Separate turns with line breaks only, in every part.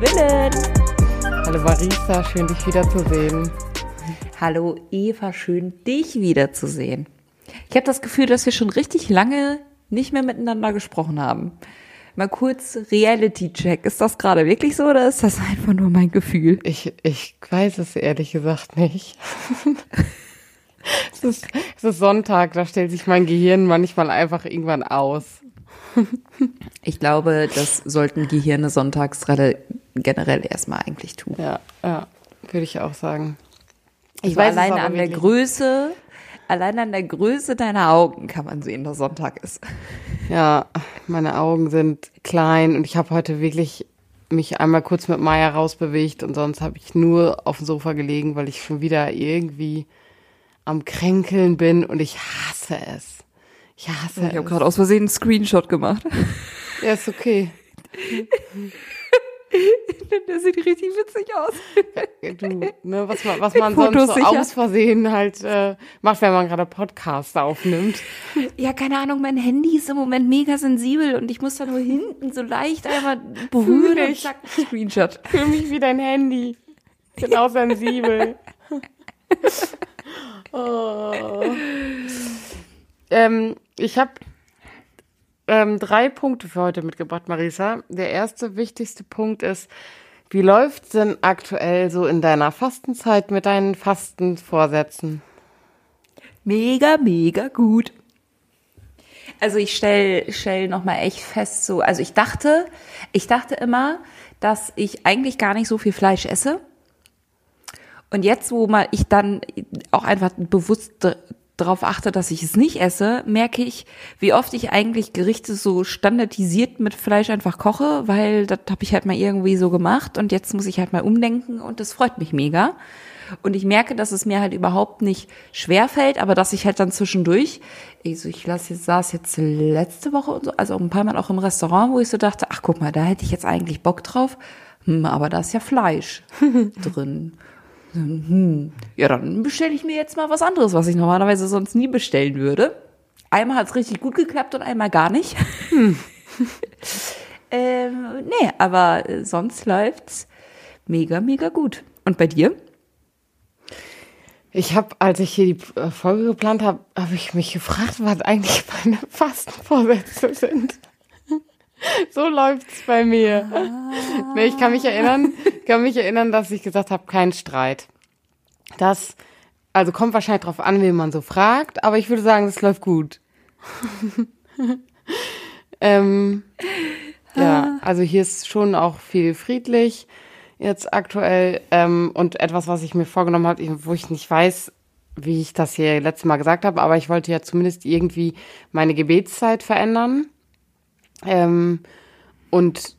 Willen.
Hallo Marisa, schön dich wiederzusehen.
Hallo Eva, schön dich wiederzusehen. Ich habe das Gefühl, dass wir schon richtig lange nicht mehr miteinander gesprochen haben. Mal kurz Reality-Check. Ist das gerade wirklich so oder ist das einfach nur mein Gefühl?
Ich, ich weiß es ehrlich gesagt nicht. es, ist, es ist Sonntag, da stellt sich mein Gehirn manchmal einfach irgendwann aus.
ich glaube, das sollten Gehirne sonntags generell erstmal eigentlich tun.
Ja, ja, würde ich auch sagen.
Ich also weiß alleine an der Größe, allein an der Größe deiner Augen kann man sehen, dass Sonntag ist.
Ja, meine Augen sind klein und ich habe heute wirklich mich einmal kurz mit Maya rausbewegt und sonst habe ich nur auf dem Sofa gelegen, weil ich schon wieder irgendwie am Kränkeln bin und ich hasse es. Hasse
ich habe gerade aus Versehen einen Screenshot gemacht.
Ja, ist okay.
Der sieht richtig witzig aus.
Du, ne, was man, was man sonst so sicher. aus Versehen halt äh, macht, wenn man gerade Podcast aufnimmt.
Ja, keine Ahnung, mein Handy ist im Moment mega sensibel und ich muss da nur hinten so leicht einmal berühren und zack, Screenshot.
Fühl mich wie dein Handy. Auch sensibel. oh. Ähm, ich habe ähm, drei Punkte für heute mitgebracht, Marisa. Der erste wichtigste Punkt ist, wie läuft denn aktuell so in deiner Fastenzeit mit deinen Fastenvorsätzen?
Mega, mega gut. Also ich stell stell noch mal echt fest so, also ich dachte, ich dachte immer, dass ich eigentlich gar nicht so viel Fleisch esse. Und jetzt, wo mal ich dann auch einfach bewusst darauf achte, dass ich es nicht esse, merke ich, wie oft ich eigentlich Gerichte so standardisiert mit Fleisch einfach koche, weil das habe ich halt mal irgendwie so gemacht und jetzt muss ich halt mal umdenken und das freut mich mega. Und ich merke, dass es mir halt überhaupt nicht schwer fällt, aber dass ich halt dann zwischendurch, also ich lasse jetzt, saß jetzt letzte Woche und so, also ein paar Mal auch im Restaurant, wo ich so dachte, ach guck mal, da hätte ich jetzt eigentlich Bock drauf, hm, aber da ist ja Fleisch drin. Hm, ja, dann bestelle ich mir jetzt mal was anderes, was ich normalerweise sonst nie bestellen würde. Einmal hat es richtig gut geklappt und einmal gar nicht. Hm. ähm, nee, aber sonst läuft's mega, mega gut. Und bei dir?
Ich habe, als ich hier die äh, Folge geplant habe, habe ich mich gefragt, was eigentlich meine Fastenvorsätze sind. so läuft's bei mir. Ah. Nee, ich kann mich erinnern, kann mich erinnern, dass ich gesagt habe, kein Streit. Das, also kommt wahrscheinlich drauf an, wen man so fragt, aber ich würde sagen, es läuft gut. ähm, ja, also hier ist schon auch viel friedlich jetzt aktuell ähm, und etwas, was ich mir vorgenommen habe, wo ich nicht weiß, wie ich das hier letztes Mal gesagt habe, aber ich wollte ja zumindest irgendwie meine Gebetszeit verändern. Ähm, und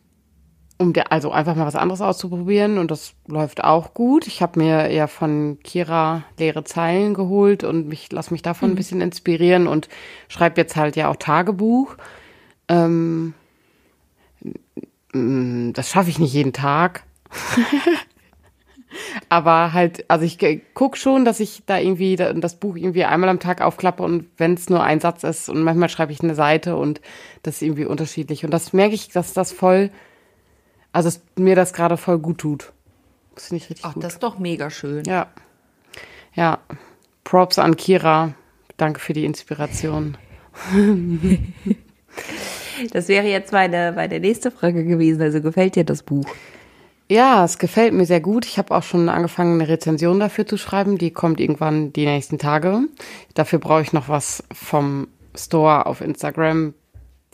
um der, also einfach mal was anderes auszuprobieren und das läuft auch gut. Ich habe mir ja von Kira leere Zeilen geholt und mich lass mich davon mhm. ein bisschen inspirieren und schreibe jetzt halt ja auch Tagebuch. Ähm, das schaffe ich nicht jeden Tag. Aber halt, also ich guck schon, dass ich da irgendwie das Buch irgendwie einmal am Tag aufklappe und wenn es nur ein Satz ist und manchmal schreibe ich eine Seite und das ist irgendwie unterschiedlich. Und das merke ich, dass das voll, also dass mir das gerade voll gut tut.
Das finde ich richtig Ach, gut. das ist doch mega schön.
Ja. Ja. Props an Kira. Danke für die Inspiration.
das wäre jetzt meine, meine nächste Frage gewesen. Also gefällt dir das Buch?
Ja, es gefällt mir sehr gut. Ich habe auch schon angefangen, eine Rezension dafür zu schreiben. Die kommt irgendwann die nächsten Tage. Dafür brauche ich noch was vom Store auf Instagram.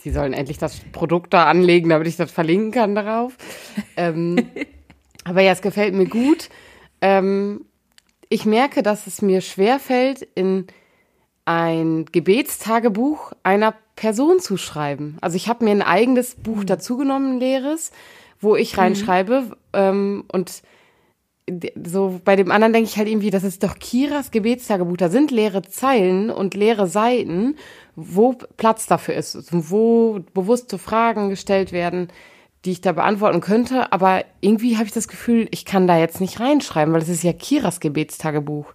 Die sollen endlich das Produkt da anlegen, damit ich das verlinken kann darauf. ähm, aber ja, es gefällt mir gut. Ähm, ich merke, dass es mir schwer fällt, in ein Gebetstagebuch einer Person zu schreiben. Also ich habe mir ein eigenes Buch hm. dazugenommen, ein leeres wo ich mhm. reinschreibe. Mhm. Ähm, und so bei dem anderen denke ich halt irgendwie, das ist doch Kiras Gebetstagebuch. Da sind leere Zeilen und leere Seiten, wo Platz dafür ist, wo bewusste Fragen gestellt werden, die ich da beantworten könnte. Aber irgendwie habe ich das Gefühl, ich kann da jetzt nicht reinschreiben, weil es ist ja Kiras Gebetstagebuch.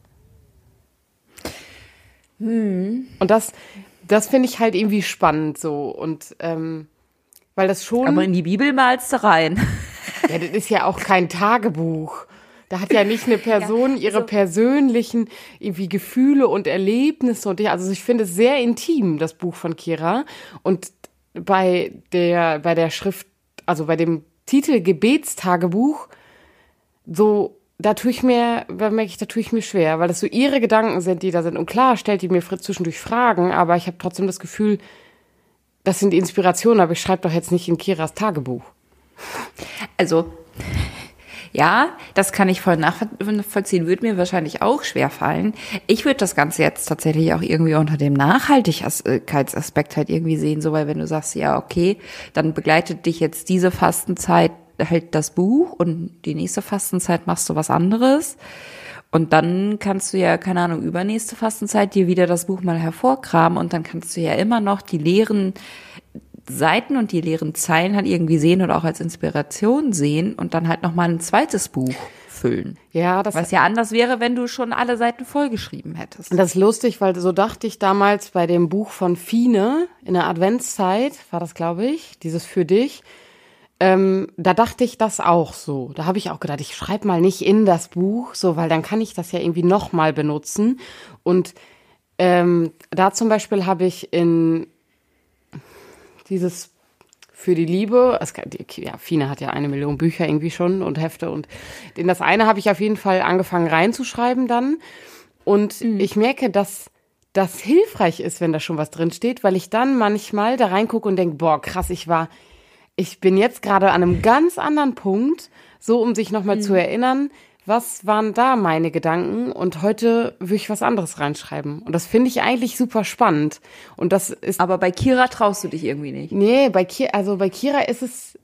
Hm. Und das, das finde ich halt irgendwie spannend so. Und ähm, weil das schon.
Aber in die Bibel malst du rein.
Ja, das ist ja auch kein Tagebuch. Da hat ja nicht eine Person ihre
also-
persönlichen irgendwie Gefühle und Erlebnisse und ja, also ich finde es sehr intim, das Buch von Kira. Und bei der, bei der Schrift, also bei dem Titel Gebetstagebuch, so, da tue ich mir, da merke ich, da tue ich mir schwer, weil das so ihre Gedanken sind, die da sind. Und klar stellt die mir zwischendurch Fragen, aber ich habe trotzdem das Gefühl, das sind Inspirationen, aber ich schreibe doch jetzt nicht in Kiras Tagebuch.
Also, ja, das kann ich voll nachvollziehen, würde mir wahrscheinlich auch schwer fallen. Ich würde das Ganze jetzt tatsächlich auch irgendwie unter dem Nachhaltigkeitsaspekt halt irgendwie sehen, so weil wenn du sagst, ja, okay, dann begleitet dich jetzt diese Fastenzeit halt das Buch und die nächste Fastenzeit machst du was anderes. Und dann kannst du ja, keine Ahnung, übernächste Fastenzeit dir wieder das Buch mal hervorkramen und dann kannst du ja immer noch die leeren Seiten und die leeren Zeilen halt irgendwie sehen oder auch als Inspiration sehen und dann halt nochmal ein zweites Buch füllen.
Ja, das
Was ja anders wäre, wenn du schon alle Seiten vollgeschrieben hättest.
Das ist lustig, weil so dachte ich damals bei dem Buch von Fine in der Adventszeit, war das, glaube ich, dieses für dich. Ähm, da dachte ich das auch so. Da habe ich auch gedacht, ich schreibe mal nicht in das Buch, so, weil dann kann ich das ja irgendwie nochmal benutzen. Und ähm, da zum Beispiel habe ich in dieses für die Liebe, es, ja, Fine hat ja eine Million Bücher irgendwie schon und Hefte und in das eine habe ich auf jeden Fall angefangen reinzuschreiben dann. Und ich merke, dass das hilfreich ist, wenn da schon was drin steht, weil ich dann manchmal da reingucke und denke, boah, krass, ich war, ich bin jetzt gerade an einem ganz anderen Punkt, so um sich nochmal zu erinnern, was waren da meine Gedanken und heute will ich was anderes reinschreiben. Und das finde ich eigentlich super spannend. Und das ist
Aber bei Kira traust du dich irgendwie nicht.
Nee, bei Kira, also bei Kira ist es,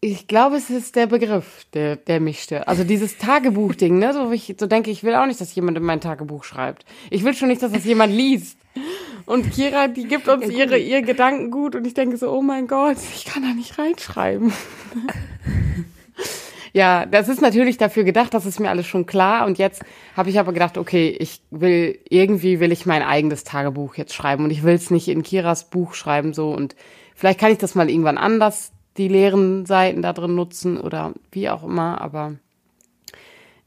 ich glaube, es ist der Begriff, der, der mich stört. Also dieses Tagebuch-Ding, ne, so, wo ich so denke, ich will auch nicht, dass jemand in mein Tagebuch schreibt. Ich will schon nicht, dass das jemand liest. Und Kira, die gibt uns ihre, ihr Gedankengut und ich denke so, oh mein Gott, ich kann da nicht reinschreiben. Ja, das ist natürlich dafür gedacht, das ist mir alles schon klar. Und jetzt habe ich aber gedacht, okay, ich will, irgendwie will ich mein eigenes Tagebuch jetzt schreiben und ich will es nicht in Kiras Buch schreiben so und vielleicht kann ich das mal irgendwann anders, die leeren Seiten da drin nutzen oder wie auch immer, aber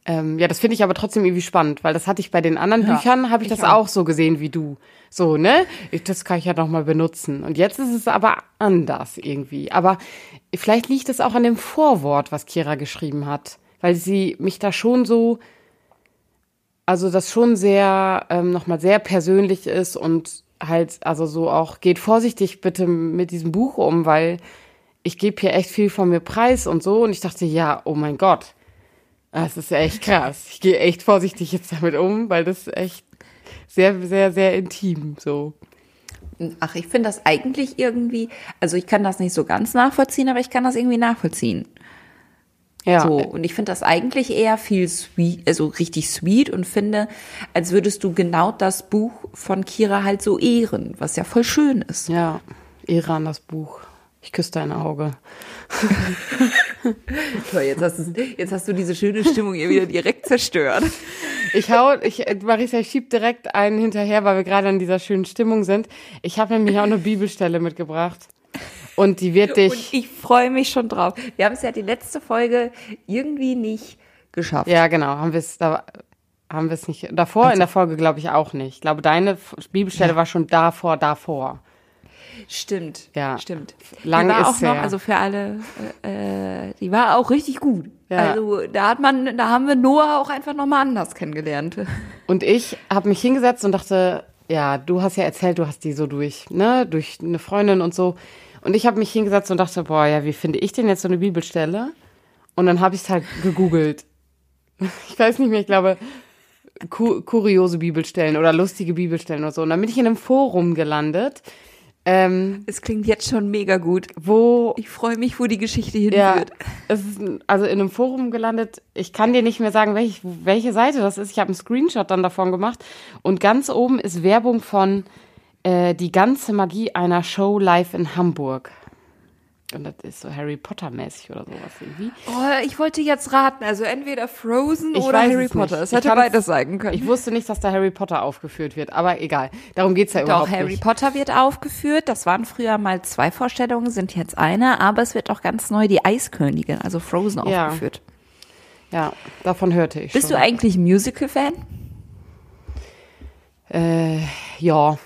ähm, ja, das finde ich aber trotzdem irgendwie spannend, weil das hatte ich bei den anderen
Ja,
Büchern, habe ich,
ich
das
auch.
auch so gesehen wie du. So, ne? Ich, das kann ich ja noch mal benutzen. Und jetzt ist es aber anders irgendwie. Aber vielleicht liegt es auch an dem Vorwort, was Kira geschrieben hat, weil sie mich da schon so, also das schon sehr, ähm, nochmal sehr persönlich ist und halt, also so auch, geht vorsichtig bitte mit diesem Buch um, weil ich gebe hier echt viel von mir preis und so. Und ich dachte, ja, oh mein Gott, das ist echt krass. Ich gehe echt vorsichtig jetzt damit um, weil das ist echt sehr, sehr, sehr intim so.
Ach, ich finde das eigentlich irgendwie, also ich kann das nicht so ganz nachvollziehen, aber ich kann das irgendwie nachvollziehen.
Ja,
So, und ich finde das eigentlich eher viel sweet, also richtig sweet und finde, als würdest du genau das Buch von Kira halt so ehren, was ja voll schön ist.
ja, Iran, das Buch. Ich küsse dein Auge.
Toll, jetzt hast, du, jetzt hast du diese schöne Stimmung hier wieder direkt zerstört.
Ich hau, ich, Marisa, ich schieb direkt einen hinterher, weil wir gerade in dieser schönen Stimmung sind. Ich habe nämlich auch eine Bibelstelle mitgebracht. Und die wird
Und
dich.
ich freue mich schon drauf. Wir haben es ja die letzte Folge irgendwie nicht geschafft.
Ja, genau, haben wir es da. Haben wir es nicht. Davor in der Folge, glaube ich, auch nicht. Ich glaube, deine Bibelstelle war schon davor, davor.
Stimmt.
Ja.
Stimmt.
Lang
die war
ist
auch noch,
her.
also für alle, äh, die war auch richtig gut.
Ja.
Also da hat man, da haben wir Noah auch einfach nochmal anders kennengelernt.
Und ich habe mich hingesetzt und dachte, ja, du hast ja erzählt, du hast die so durch, ne, durch eine Freundin und so. Und ich habe mich hingesetzt und dachte, boah, ja, wie finde ich denn jetzt so eine Bibelstelle? Und dann habe ich es halt gegoogelt. Ich weiß nicht mehr, ich glaube, ku kuriose Bibelstellen oder lustige Bibelstellen oder so. Und dann bin ich in einem Forum gelandet, ähm,
Es klingt jetzt schon mega gut.
wo
Ich freue mich, wo die Geschichte
ja,
hinführt.
es ist also in einem Forum gelandet. Ich kann dir nicht mehr sagen, welch, welche Seite das ist. Ich habe einen Screenshot dann davon gemacht. Und ganz oben ist Werbung von äh, die ganze Magie einer Show live in Hamburg. Und das ist so Harry Potter-mäßig oder sowas irgendwie.
Oh, ich wollte jetzt raten, also entweder Frozen
Ich
oder Harry
es
Potter. Es
Ich
hätte beides sein können.
Ich wusste nicht, dass da Harry Potter aufgeführt wird, aber egal. Darum geht's ja
Doch,
überhaupt
Harry
nicht.
Potter wird aufgeführt. Das waren früher mal zwei Vorstellungen, sind jetzt eine, aber es wird auch ganz neu die Eiskönigin, also Frozen,
Ja.
aufgeführt.
Ja, davon hörte ich
Bist
schon.
du eigentlich Musical-Fan?
Äh, ja.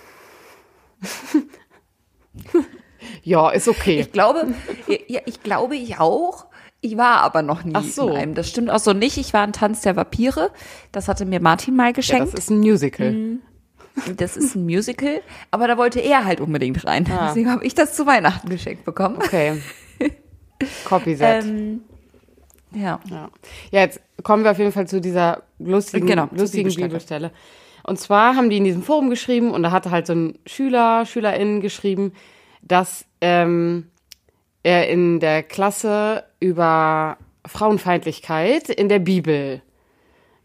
ja, ist okay.
Ich glaube, ja, ich glaube, ich auch. Ich war aber noch nie
Ach so.
in einem. Das stimmt auch so nicht. Ich war in Tanz der Vampire. Das hatte mir Martin mal
Ja,
geschenkt.
das ist ein Musical.
Mhm. das, ist ein Musical, aber da wollte er halt unbedingt rein.
Ah.
Deswegen habe ich das zu Weihnachten geschenkt bekommen.
Okay. Copyset.
Ähm, ja.
Ja. ja, jetzt kommen wir auf jeden Fall zu dieser lustigen,
Genau,
lustigen
Bibelstelle.
Bibelstelle. Und zwar haben die in diesem Forum geschrieben und da hatte halt so ein Schüler, SchülerInnen geschrieben, dass ähm, er in der Klasse über Frauenfeindlichkeit in der Bibel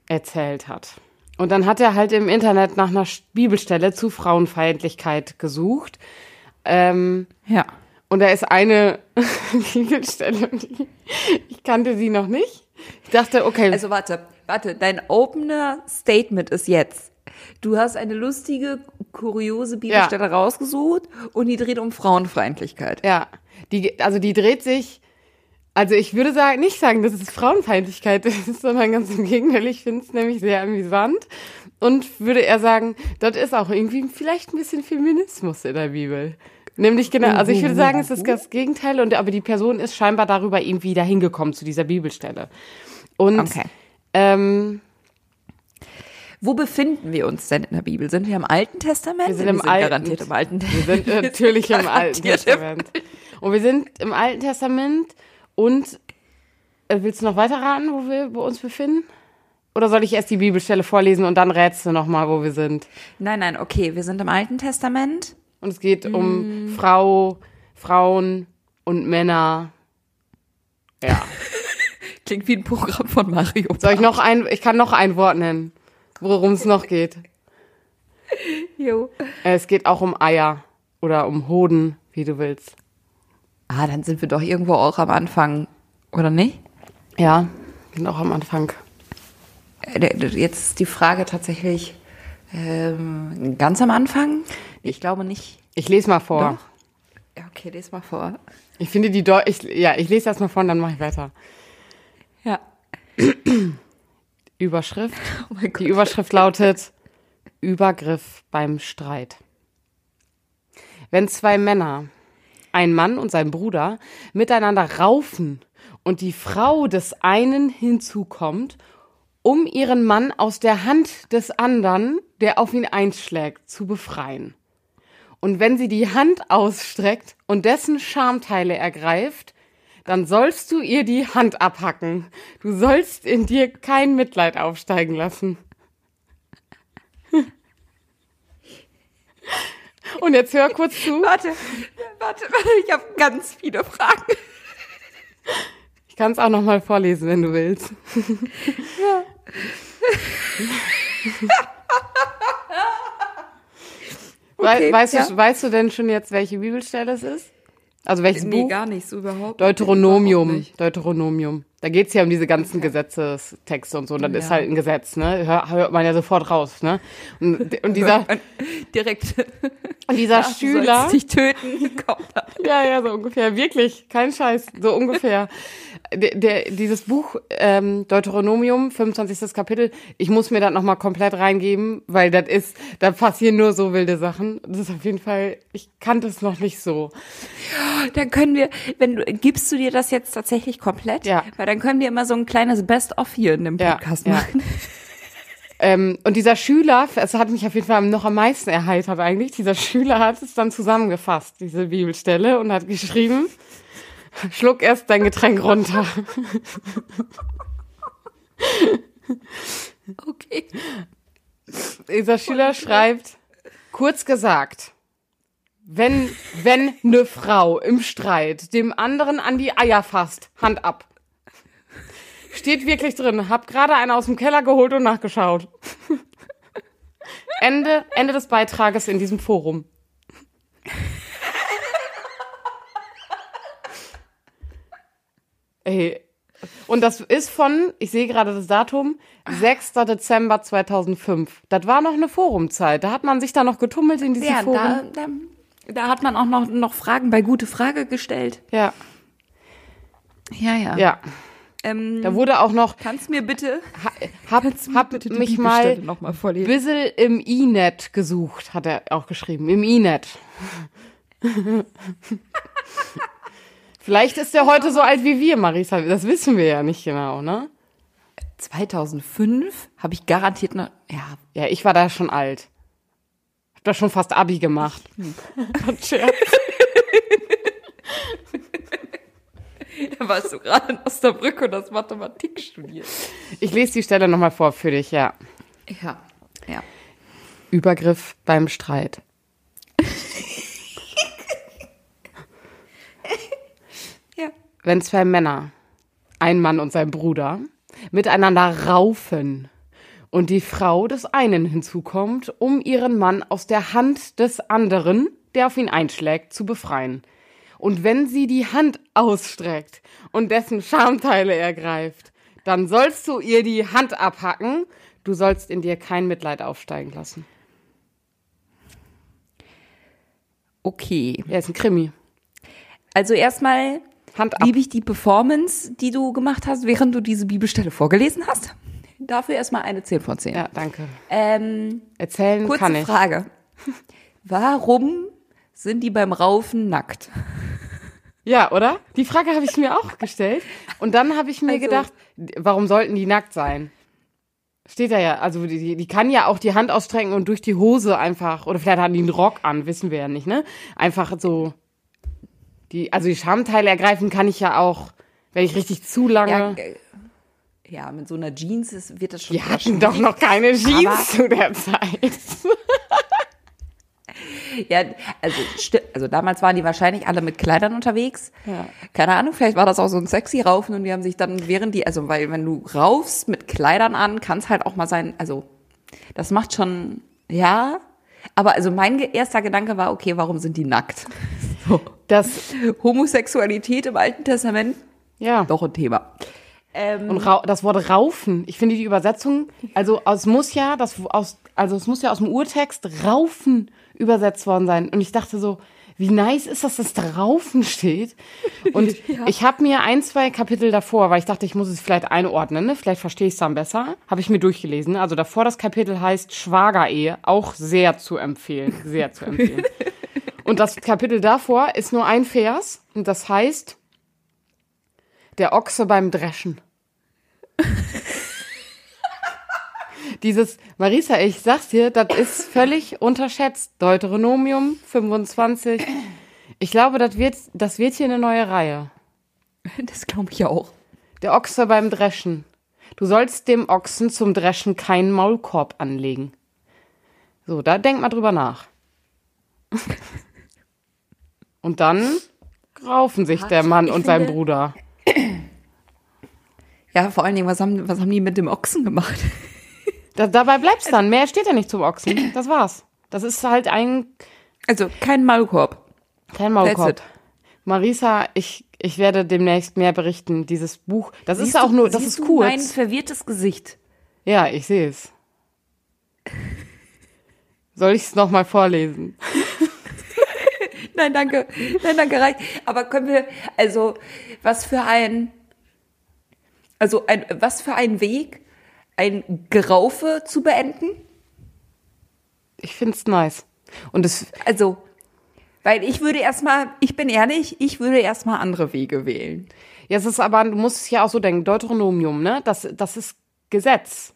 erzählt hat. Und dann hat er halt im Internet nach einer Bibelstelle zu Frauenfeindlichkeit gesucht. Ähm,
Ja.
und da ist eine Bibelstelle, die, ich kannte sie noch nicht. Ich dachte, okay,
Also warte, warte, dein opener Statement ist jetzt. Du hast eine lustige, kuriose Bibelstelle rausgesucht und die dreht um Frauenfeindlichkeit.
ja, die, also die dreht sich, also ich würde sagen, nicht sagen, dass es Frauenfeindlichkeit ist, sondern ganz im Gegenteil, ich finde es nämlich sehr amüsant und würde eher sagen, dort ist auch irgendwie vielleicht ein bisschen Feminismus in der Bibel. Nämlich genau, also ich würde sagen, es ist das Gegenteil und aber die Person ist scheinbar darüber irgendwie dahin gekommen zu dieser Bibelstelle. Und
Okay.
ähm,
Wo befinden wir uns denn in der Bibel? Sind wir im Alten Testament?
Wir sind im Alten.
garantiert im Alten
Wir sind natürlich im Alten Testament. Und wir sind im Alten Testament und äh, willst du noch weiter raten, wo wir wo uns befinden? Oder soll ich erst die Bibelstelle vorlesen und dann rätst du nochmal, wo wir sind?
Nein, nein, okay, wir sind im Alten Testament.
Und es geht
Mm.
um Frau, Frauen und Männer. Ja.
Klingt wie ein Programm von Mario.
Soll ich noch ein, ich kann noch ein Wort nennen, worum es noch geht.
Jo.
Es geht auch um Eier oder um Hoden, wie du willst.
Ah, dann sind wir doch irgendwo auch am Anfang, oder nicht?
Ja, sind auch am Anfang.
Äh, Jetzt ist die Frage tatsächlich ähm, ganz am Anfang. Ich glaube nicht.
Ich lese mal vor.
Doch. Ja, okay, lese mal vor.
Ich finde die Deu ich, ja, ich lese erst mal vor und dann mache ich weiter.
Ja.
Überschrift.
Oh.
Die Überschrift lautet Übergriff beim Streit. Wenn zwei Männer, ein Mann und sein Bruder, miteinander raufen und die Frau des einen hinzukommt, um ihren Mann aus der Hand des anderen, der auf ihn einschlägt, zu befreien. Und wenn sie die Hand ausstreckt und dessen Schamteile ergreift, dann sollst du ihr die Hand abhacken. Du sollst in dir kein Mitleid aufsteigen lassen. Und jetzt hör kurz zu.
Warte, warte, warte, ich habe ganz viele Fragen.
Ich kann es auch noch mal vorlesen, wenn du willst. Wei-
Okay,
weißt,
ja.
du, weißt du denn schon jetzt, welche Bibelstelle es ist? Also welches Buch?
gar nicht, so überhaupt. überhaupt
Deuteronomium.
nicht.
Deuteronomium. Da geht's ja um diese ganzen Gesetzestexte und so. Und das ist
Ja.
halt ein Gesetz, ne? Hör, hört man ja sofort raus, ne? Und, und dieser,
Direkt.
und dieser
du
Schüler.
sollst dich töten.
Ja, ja, so ungefähr. Wirklich. Kein Scheiß. So ungefähr. Der, der, dieses Buch, ähm, Deuteronomium, 25. Kapitel, ich muss mir das nochmal komplett reingeben, weil das ist, da passieren nur so wilde Sachen. Das ist auf jeden Fall, ich kannte es noch nicht so.
Dann können wir, wenn du, gibst du dir das jetzt tatsächlich komplett?
Ja.
Weil dann können wir immer so ein kleines Best-of hier in dem
Ja,
Podcast
ja.
machen.
Ähm, und dieser Schüler, es hat mich auf jeden Fall noch am meisten erheitert eigentlich, dieser Schüler hat es dann zusammengefasst, diese Bibelstelle, und hat geschrieben, schluck erst dein Getränk runter.
Okay.
Dieser Schüler schreibt, kurz gesagt, wenn, wenn ne Frau im Streit dem anderen an die Eier fasst, Hand ab. Steht wirklich drin, hab gerade eine aus dem Keller geholt und nachgeschaut. Ende, Ende des Beitrages in diesem Forum. Ey. Und das ist von, ich sehe gerade das Datum, 6. Dezember 2005. Das war noch eine Forumzeit. Da hat man sich da noch getummelt in diese
Ja,
Foren.
da, da, da hat man auch noch, noch Fragen bei Gute Frage gestellt.
ja,
Ja, ja.
ja.
Ähm,
Da wurde auch noch,
kannst mir bitte,
ha, hab, hab
bitte
mich mal
noch mal vorlesen?
bissel im E-Net gesucht, hat er auch geschrieben. Im E-Net. Vielleicht ist er heute so alt wie wir, Marisa. Das wissen wir ja nicht genau, ne?
2005 habe ich garantiert noch, ja,
Ja, ich war da schon alt. Hab da schon fast Abi gemacht. Scherz.
warst du gerade in Osnabrück und das Mathematik studiert.
Ich lese die Stelle nochmal vor für dich, ja.
Ja, ja.
Übergriff beim Streit.
Ja.
Wenn zwei Männer, ein Mann und sein Bruder, miteinander raufen und die Frau des einen hinzukommt, um ihren Mann aus der Hand des anderen, der auf ihn einschlägt, zu befreien. Und wenn sie die Hand ausstreckt und dessen Schamteile ergreift, dann sollst du ihr die Hand abhacken, du sollst in dir kein Mitleid aufsteigen lassen.
Okay.
Ja, ist ein Krimi.
Also erstmal liebe ich die Performance, die du gemacht hast, während du diese Bibelstelle vorgelesen hast. Dafür erstmal eine 10 von 10.
Ja, danke.
Ähm,
Erzählen
kurze
kann ich.
Frage. Warum sind die beim Raufen nackt?
Ja, oder? Die Frage habe ich mir auch gestellt. Und dann habe ich mir
Also-
gedacht, warum sollten die nackt sein? Steht da ja, also die, die kann ja auch die Hand ausstrecken und durch die Hose einfach, oder vielleicht haben die einen Rock an, wissen wir ja nicht, ne? Einfach so, die, also die Schamteile ergreifen kann ich ja auch, wenn ich richtig zu lange.
Ja, ja mit so einer Jeans ist, wird das schon.
wir hatten doch noch keine Jeans zu der Zeit.
Ja, also, also damals waren die wahrscheinlich alle mit Kleidern unterwegs.
Ja.
Keine Ahnung, vielleicht war das auch so ein sexy Raufen und die haben sich dann während die, also weil wenn du raufst mit Kleidern an, kann es halt auch mal sein, also das macht schon, ja. Aber also mein erster Gedanke war, okay, warum sind die nackt? So.
Das,
Homosexualität im Alten Testament,
ja.
doch ein Thema. Ähm,
Und das Wort raufen, ich finde die Übersetzung, also es muss ja, das aus, also es muss ja aus dem Urtext raufen übersetzt worden sein. Und ich dachte so, wie nice ist das, dass da raufen steht. Und ich habe mir ein, zwei Kapitel davor, weil ich dachte, ich muss es vielleicht einordnen, ne? vielleicht verstehe ich es dann besser, habe ich mir durchgelesen. Also davor das Kapitel heißt Schwagerehe, auch sehr zu empfehlen, sehr zu empfehlen. Und das Kapitel davor ist nur ein Vers und das heißt der Ochse beim Dreschen. Dieses, Marisa, ich sag's dir, das ist völlig unterschätzt. Deuteronomium 25. Ich glaube, das wird, das wird hier eine neue Reihe.
das glaube ich auch.
Der Ochse beim Dreschen. Du sollst dem Ochsen zum Dreschen keinen Maulkorb anlegen. So, da denk mal drüber nach. Und dann raufen sich der Mann und sein Bruder.
Ja, vor allen Dingen, was haben, was haben die mit dem Ochsen gemacht?
Da, dabei bleibt's dann. Mehr steht ja nicht zum Ochsen. Das war's. Das ist halt ein
Also kein Maulkorb.
Kein Maulkorb. Marisa, ich, ich werde demnächst mehr berichten. Dieses Buch, das
Siehst
ist auch
du-
nur, das ist
du Mein
kurz.
verwirrtes Gesicht.
Ja, ich sehe es. Soll ich es nochmal vorlesen?
Nein, danke. Nein, danke, reicht. Aber können wir, also, was für ein, also, ein, was für ein Weg, ein Geraufe zu beenden?
Ich find's nice. Und es,
Also, weil ich würde erstmal, ich bin ehrlich, ich würde erstmal andere Wege wählen.
ja, es ist aber, du musst es ja auch so denken, Deuteronomium, ne? Das, das ist Gesetz.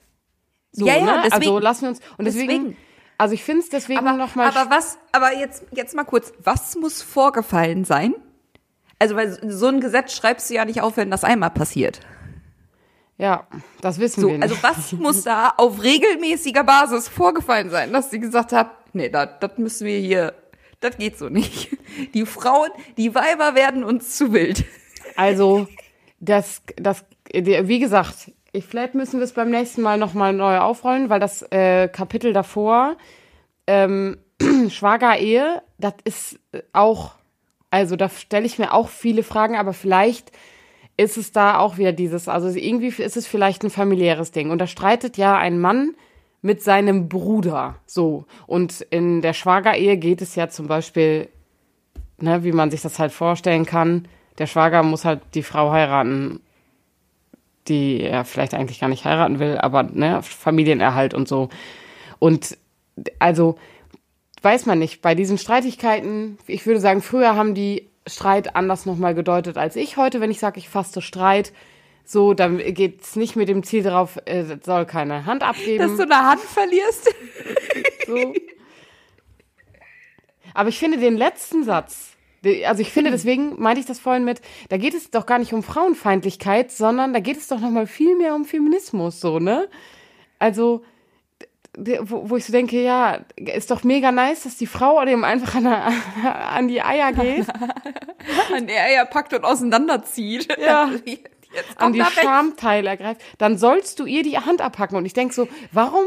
So,
Ja, ja,
ne?
deswegen.
Also lassen wir uns, und deswegen,
Deswegen.
also ich find's deswegen
Aber,
nochmal.
aber was, aber jetzt, jetzt mal kurz, was muss vorgefallen sein? Also, weil so ein Gesetz schreibst du ja nicht auf, wenn das einmal passiert.
Ja, das wissen
So,
wir nicht.
also was muss da auf regelmäßiger Basis vorgefallen sein, dass sie gesagt hat, nee, das müssen wir hier, das geht so nicht. Die Frauen, die Weiber werden uns zu wild.
Also, das, das, wie gesagt, ich, vielleicht müssen wir es beim nächsten Mal nochmal neu aufrollen, weil das äh, Kapitel davor, ähm, Schwagerehe, das ist äh, auch, also da stelle ich mir auch viele Fragen, aber vielleicht ist es da auch wieder dieses, also irgendwie ist es vielleicht ein familiäres Ding. Und da streitet ja ein Mann mit seinem Bruder so. Und in der Schwagerehe geht es ja zum Beispiel, ne, wie man sich das halt vorstellen kann, der Schwager muss halt die Frau heiraten, die er vielleicht eigentlich gar nicht heiraten will, aber ne, Familienerhalt und so. Und also weiß man nicht, bei diesen Streitigkeiten, ich würde sagen, früher haben die Streit anders nochmal gedeutet als ich heute, wenn ich sage, ich faste Streit. So, dann geht's nicht mit dem Ziel darauf, äh, soll keine Hand abgeben.
Dass du eine Hand verlierst.
So. Aber ich finde den letzten Satz, also ich finde, deswegen meinte ich das vorhin mit, da geht es doch gar nicht um Frauenfeindlichkeit, sondern da geht es doch nochmal viel mehr um Feminismus, so, ne? Also, wo, wo ich so denke, ja, ist doch mega nice, dass die Frau dem einfach an, der, an die Eier geht,
An der er packt und auseinanderzieht.
Ja. An die. Schamteile ergreift, dann sollst du ihr die Hand abhacken. Und ich denke so, warum,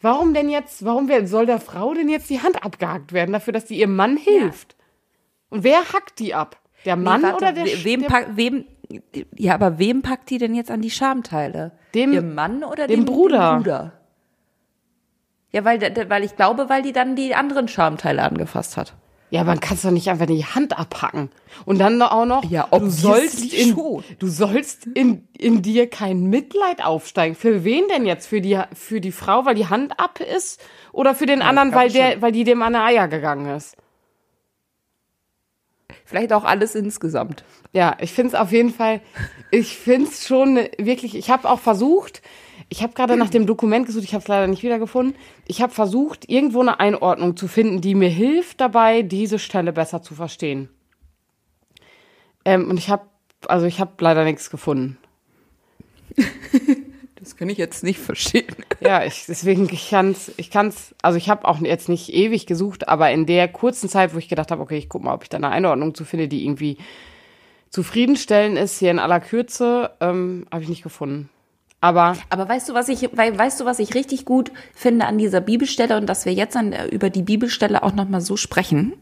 warum denn jetzt, warum soll der Frau denn jetzt die Hand abgehackt werden, dafür, dass die ihrem Mann hilft? Und wer hackt die ab? Der Mann
Nee, warte,
oder der,
we- wem,
der
pack, wem ja, aber wem packt die denn jetzt an die Schamteile?
Dem-
dem Mann oder
dem
dem,
Bruder.
Dem Bruder? Ja, weil, der- weil ich glaube, weil die dann die anderen Schamteile angefasst hat.
Ja, man kannst doch nicht einfach die Hand abhacken. Und dann auch noch,
Ja,
du
obviously
sollst, in,
schon.
du sollst in, in dir kein Mitleid aufsteigen. Für wen denn jetzt? Für die, für die Frau, weil die Hand ab ist? Oder für den anderen,
glaub
weil der, weil die dem an die Eier gegangen ist?
Vielleicht auch alles insgesamt.
Ja, ich finde es auf jeden Fall, ich finde es schon wirklich, ich habe auch versucht, ich habe gerade nach dem Dokument gesucht, ich habe es leider nicht wiedergefunden. Ich habe versucht, irgendwo eine Einordnung zu finden, die mir hilft dabei, diese Stelle besser zu verstehen. Ähm, und ich habe, also ich habe leider nichts gefunden.
Das kann ich jetzt nicht verstehen.
Ja, ich, deswegen, ich kann's, ich kann's, also ich habe auch jetzt nicht ewig gesucht, aber in der kurzen Zeit, wo ich gedacht habe, okay, ich guck mal, ob ich da eine Einordnung zu finde, die irgendwie zufriedenstellend ist, hier in aller Kürze, ähm, habe ich nicht gefunden. Aber
Aber weißt du, was ich, weißt du, was ich richtig gut finde an dieser Bibelstelle und dass wir jetzt an, über die Bibelstelle auch nochmal so sprechen?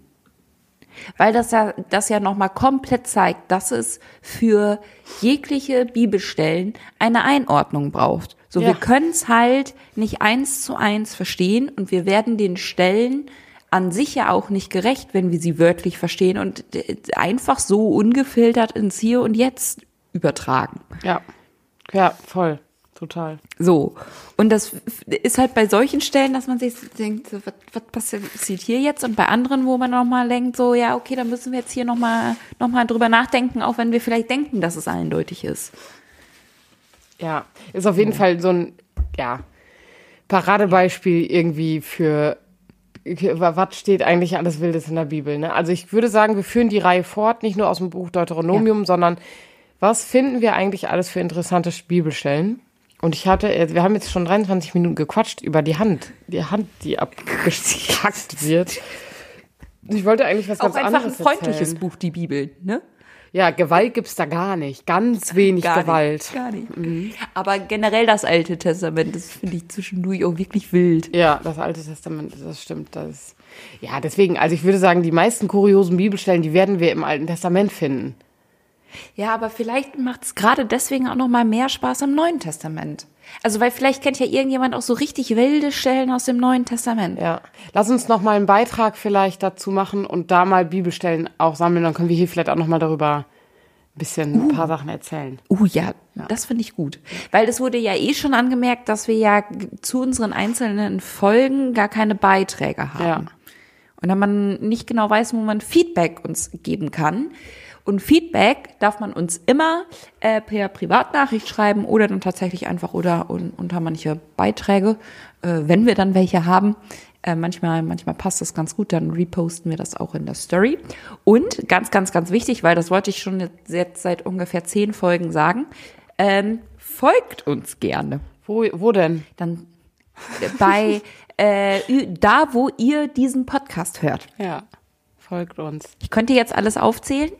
Weil das ja, das ja nochmal komplett zeigt, dass es für jegliche Bibelstellen eine Einordnung braucht. So,
Ja.
wir können es halt nicht eins zu eins verstehen und wir werden den Stellen an sich ja auch nicht gerecht, wenn wir sie wörtlich verstehen und äh, einfach so ungefiltert ins Hier und Jetzt übertragen.
ja, ja, voll, total.
So. Und das ist halt bei solchen Stellen, dass man sich denkt, so, was, was passiert hier jetzt? Und bei anderen, wo man nochmal denkt, so, ja, okay, dann müssen wir jetzt hier nochmal noch mal drüber nachdenken, auch wenn wir vielleicht denken, dass es eindeutig ist.
Ja, ist auf jeden Fall so ein, ja, Paradebeispiel irgendwie für, was steht eigentlich alles Wildes in der Bibel. Ne? Also ich würde sagen, wir führen die Reihe fort, nicht nur aus dem Buch Deuteronomium, sondern was finden wir eigentlich alles für interessante Bibelstellen? Und ich hatte, äh, wir haben jetzt schon 23 Minuten gequatscht über die Hand, die Hand, die abgekackt wird. Ich wollte eigentlich was
Auch
ganz
einfach ein
anderes
freundliches
erzählen.
Buch, die Bibel, ne?
Ja, Gewalt gibt's da gar nicht. Ganz wenig
Gar
Gewalt.
Nicht, gar nicht. Aber generell das Alte Testament, das finde ich zwischendurch auch wirklich wild.
Ja, das Alte Testament, das stimmt. Das ja, deswegen, also ich würde sagen, die meisten kuriosen Bibelstellen, die werden wir im Alten Testament finden.
Ja, aber vielleicht macht es gerade deswegen auch noch mal mehr Spaß im Neuen Testament. Also, weil vielleicht kennt ja irgendjemand auch so richtig wilde Stellen aus dem Neuen Testament.
Ja. Lass uns noch mal einen Beitrag vielleicht dazu machen und da mal Bibelstellen auch sammeln. Dann können wir hier vielleicht auch noch mal darüber ein bisschen ein paar Sachen erzählen.
Uh, ja, das finde ich gut. Weil es wurde ja eh schon angemerkt, dass wir ja zu unseren einzelnen Folgen gar keine Beiträge haben.
Ja.
Und wenn man nicht genau weiß, wo man Feedback uns geben kann. Und Feedback darf man uns immer äh, per Privatnachricht schreiben oder dann tatsächlich einfach oder un, unter manche Beiträge, äh, wenn wir dann welche haben. Äh, manchmal, manchmal passt das ganz gut, dann reposten wir das auch in der Story. Und ganz, ganz, ganz wichtig, weil das wollte ich schon jetzt, jetzt seit ungefähr zehn Folgen sagen, ähm, folgt uns gerne.
Wo, wo denn?
Dann bei äh, da, wo ihr diesen Podcast hört.
Ja. Folgt uns.
Ich könnte jetzt alles aufzählen.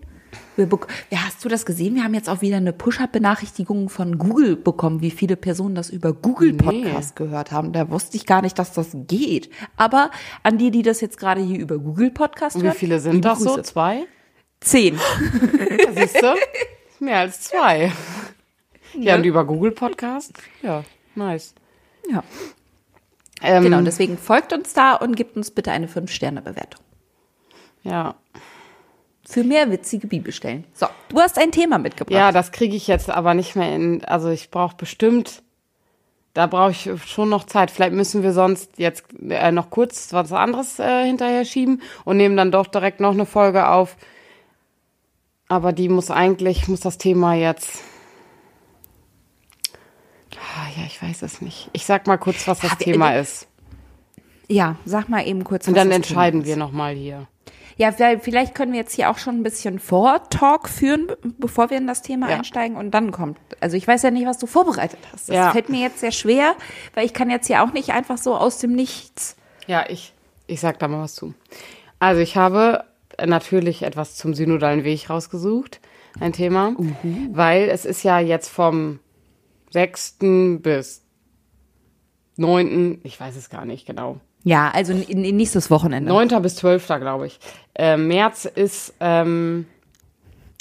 Wir ja, hast du das gesehen? Wir haben jetzt auch wieder eine Push-Up-Benachrichtigung von Google bekommen, wie viele Personen das über Google Podcast gehört haben. Da wusste ich gar nicht, dass das geht. Aber an die, die das jetzt gerade hier über Google Podcast
Und wie
hören,
viele sind das so? Zwei?
Zehn.
Siehst du? mehr als zwei. Ja, und über Google Podcast. Ja, nice.
Ja.
Ähm,
Genau, deswegen folgt uns da und gebt uns bitte eine 5-Sterne-Bewertung.
Ja.
Für mehr witzige Bibelstellen. So, du hast ein Thema mitgebracht.
Ja, das kriege ich jetzt aber nicht mehr in. Also ich brauche bestimmt, da brauche ich schon noch Zeit. Vielleicht müssen wir sonst jetzt äh, noch kurz was anderes äh, hinterher schieben und nehmen dann doch direkt noch eine Folge auf. Aber die muss eigentlich, muss das Thema jetzt. Ah, ja, ich weiß es nicht. Ich sag mal kurz, was das
wir-
Thema ist.
Ja, sag mal eben kurz.
Und dann entscheiden wir nochmal hier.
Ja, vielleicht können wir jetzt hier auch schon ein bisschen Vor-Talk führen, be- bevor wir in das Thema
Ja.
einsteigen und dann kommt. Also ich weiß ja nicht, was du vorbereitet hast. Das
Ja.
fällt mir jetzt sehr schwer, weil ich kann jetzt ja auch nicht einfach so aus dem Nichts.
Ja, ich, ich sag da mal was zu. Also ich habe natürlich etwas zum synodalen Weg rausgesucht, ein Thema, weil es ist ja jetzt vom 6. bis 9., ich weiß es gar nicht genau,
Ja, also n- n- nächstes Wochenende.
9. bis 12. glaube ich. Äh, März ist ähm,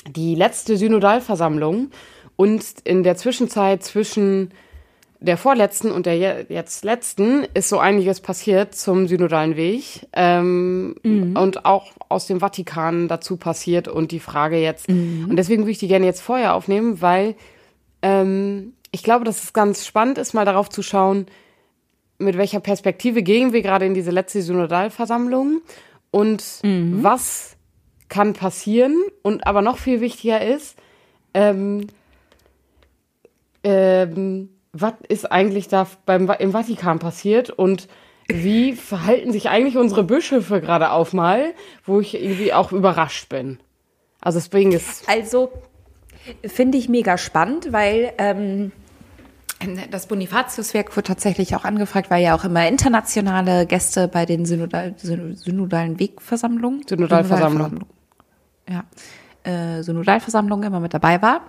die letzte Synodalversammlung und in der Zwischenzeit zwischen der vorletzten und der je- jetzt letzten ist so einiges passiert zum synodalen Weg ähm, und auch aus dem Vatikan dazu passiert und die Frage jetzt und deswegen würde ich die gerne jetzt vorher aufnehmen, weil ähm, ich glaube, dass es ganz spannend ist, mal darauf zu schauen, mit welcher Perspektive gehen wir gerade in diese letzte Synodalversammlung? Und was kann passieren? Und aber noch viel wichtiger ist, ähm, ähm, was ist eigentlich da beim, im Vatikan passiert? Und wie verhalten sich eigentlich unsere Bischöfe gerade auf mal, wo ich irgendwie auch überrascht bin. Also deswegen ist
Also finde ich mega spannend, weil ähm, das Bonifatiuswerk wird tatsächlich auch angefragt, weil ja auch immer internationale Gäste bei den Synodal, Syn- synodalen Wegversammlungen,
Synodalversammlung.
ja, äh, Synodalversammlungen immer mit dabei war.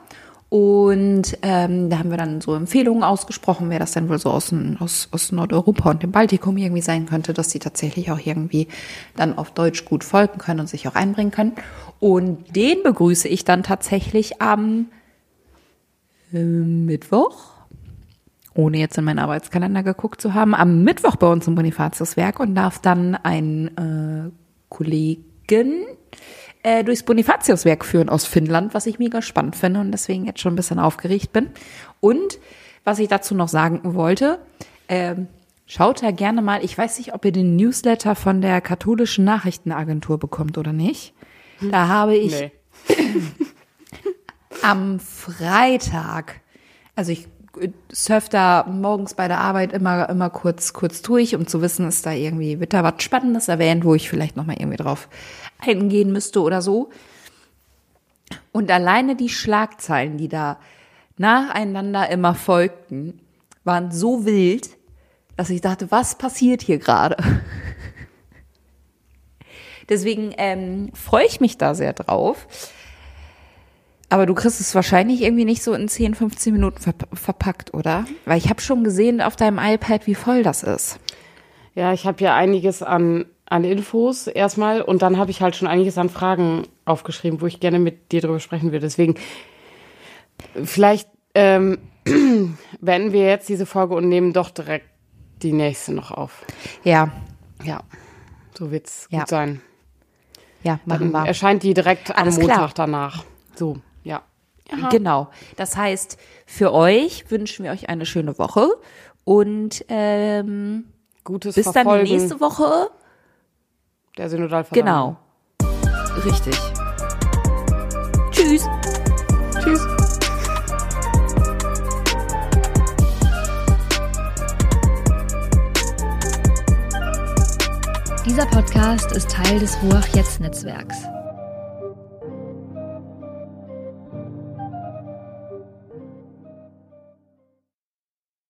Und ähm, da haben wir dann so Empfehlungen ausgesprochen, wer das denn wohl so aus, aus, aus Nordeuropa und dem Baltikum irgendwie sein könnte, dass die tatsächlich auch irgendwie dann auf Deutsch gut folgen können und sich auch einbringen können. Und den begrüße ich dann tatsächlich am äh, Mittwoch, ohne jetzt in meinen Arbeitskalender geguckt zu haben, am Mittwoch bei uns im Bonifatiuswerk und darf dann einen äh, Kollegen äh, durchs Bonifatiuswerk führen aus Finnland, was ich mega spannend finde und deswegen jetzt schon ein bisschen aufgeregt bin. Und was ich dazu noch sagen wollte, ähm, schaut da gerne mal, ich weiß nicht, ob ihr den Newsletter von der katholischen Nachrichtenagentur bekommt oder nicht. Da habe ich
nee.
am Freitag, also ich äh, surf da morgens bei der Arbeit immer, immer kurz, kurz durch, um zu wissen, ist da irgendwie, wird da was Spannendes erwähnt, wo ich vielleicht nochmal irgendwie drauf eingehen müsste oder so. Und alleine die Schlagzeilen, die da nacheinander immer folgten, waren so wild, dass ich dachte, was passiert hier gerade? Deswegen ähm, freue ich mich da sehr drauf. Aber du kriegst es wahrscheinlich irgendwie nicht so in 10, 15 Minuten verp verpackt, oder? Weil ich habe schon gesehen auf deinem iPad, wie voll das ist.
Ja, ich habe ja einiges an, an Infos erstmal und dann habe ich halt schon einiges an Fragen aufgeschrieben, wo ich gerne mit dir drüber sprechen würde. Deswegen, vielleicht ähm, beenden wir jetzt diese Folge und nehmen doch direkt die nächste noch auf.
Ja,
Ja, so wird's
Ja.
gut sein.
ja, machen
Dann
wir.
erscheint die direkt am
Alles
Montag
klar.
danach. So, ja.
Genau. Das heißt, für euch wünschen wir euch eine schöne Woche und ähm,
Gutes
bis dann
Verfolgen
die nächste Woche.
der Synodalversammlung.
Genau. Richtig. Tschüss.
Tschüss.
Dieser Podcast ist Teil des Ruach Jetzt Netzwerks.